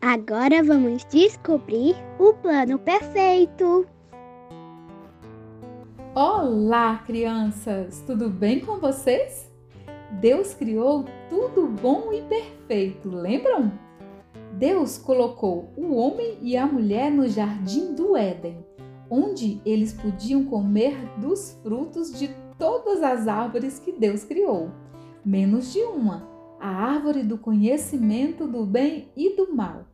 Agora vamos descobrir o plano perfeito. Olá, crianças! Tudo bem com vocês? Deus criou tudo bom e perfeito, lembram? Deus colocou o homem e a mulher no jardim do Éden, onde eles podiam comer dos frutos de todas as árvores que Deus criou, menos de uma, a árvore do conhecimento do bem e do mal.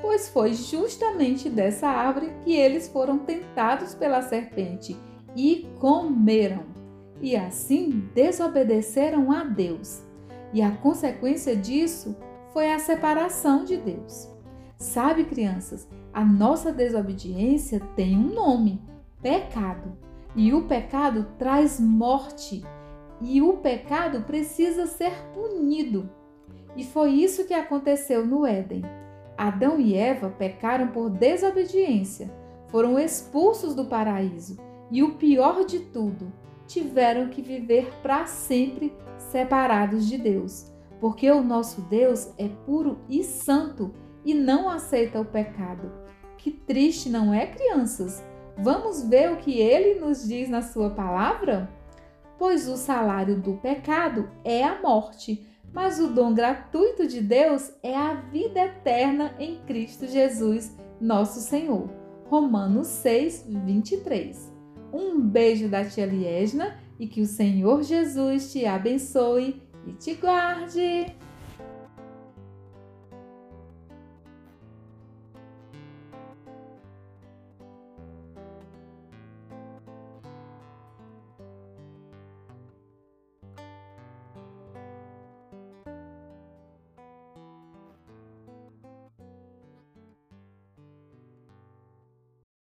Pois foi justamente dessa árvore que eles foram tentados pela serpente e comeram, e assim desobedeceram a Deus. E a consequência disso foi a separação de Deus. Sabe, crianças, a nossa desobediência tem um nome: pecado. E o pecado traz morte e o pecado precisa ser punido. E foi isso que aconteceu no Éden. Adão e Eva pecaram por desobediência, foram expulsos do paraíso e o pior de tudo, tiveram que viver para sempre separados de Deus, porque o nosso Deus é puro e santo e não aceita o pecado. Que triste, não é, crianças? Vamos ver o que ele nos diz na sua palavra? Pois o salário do pecado é a morte, mas o dom gratuito de Deus é a vida eterna em Cristo Jesus, nosso Senhor. Romanos 6, 23. Um beijo da tia Liesna e que o Senhor Jesus te abençoe e te guarde.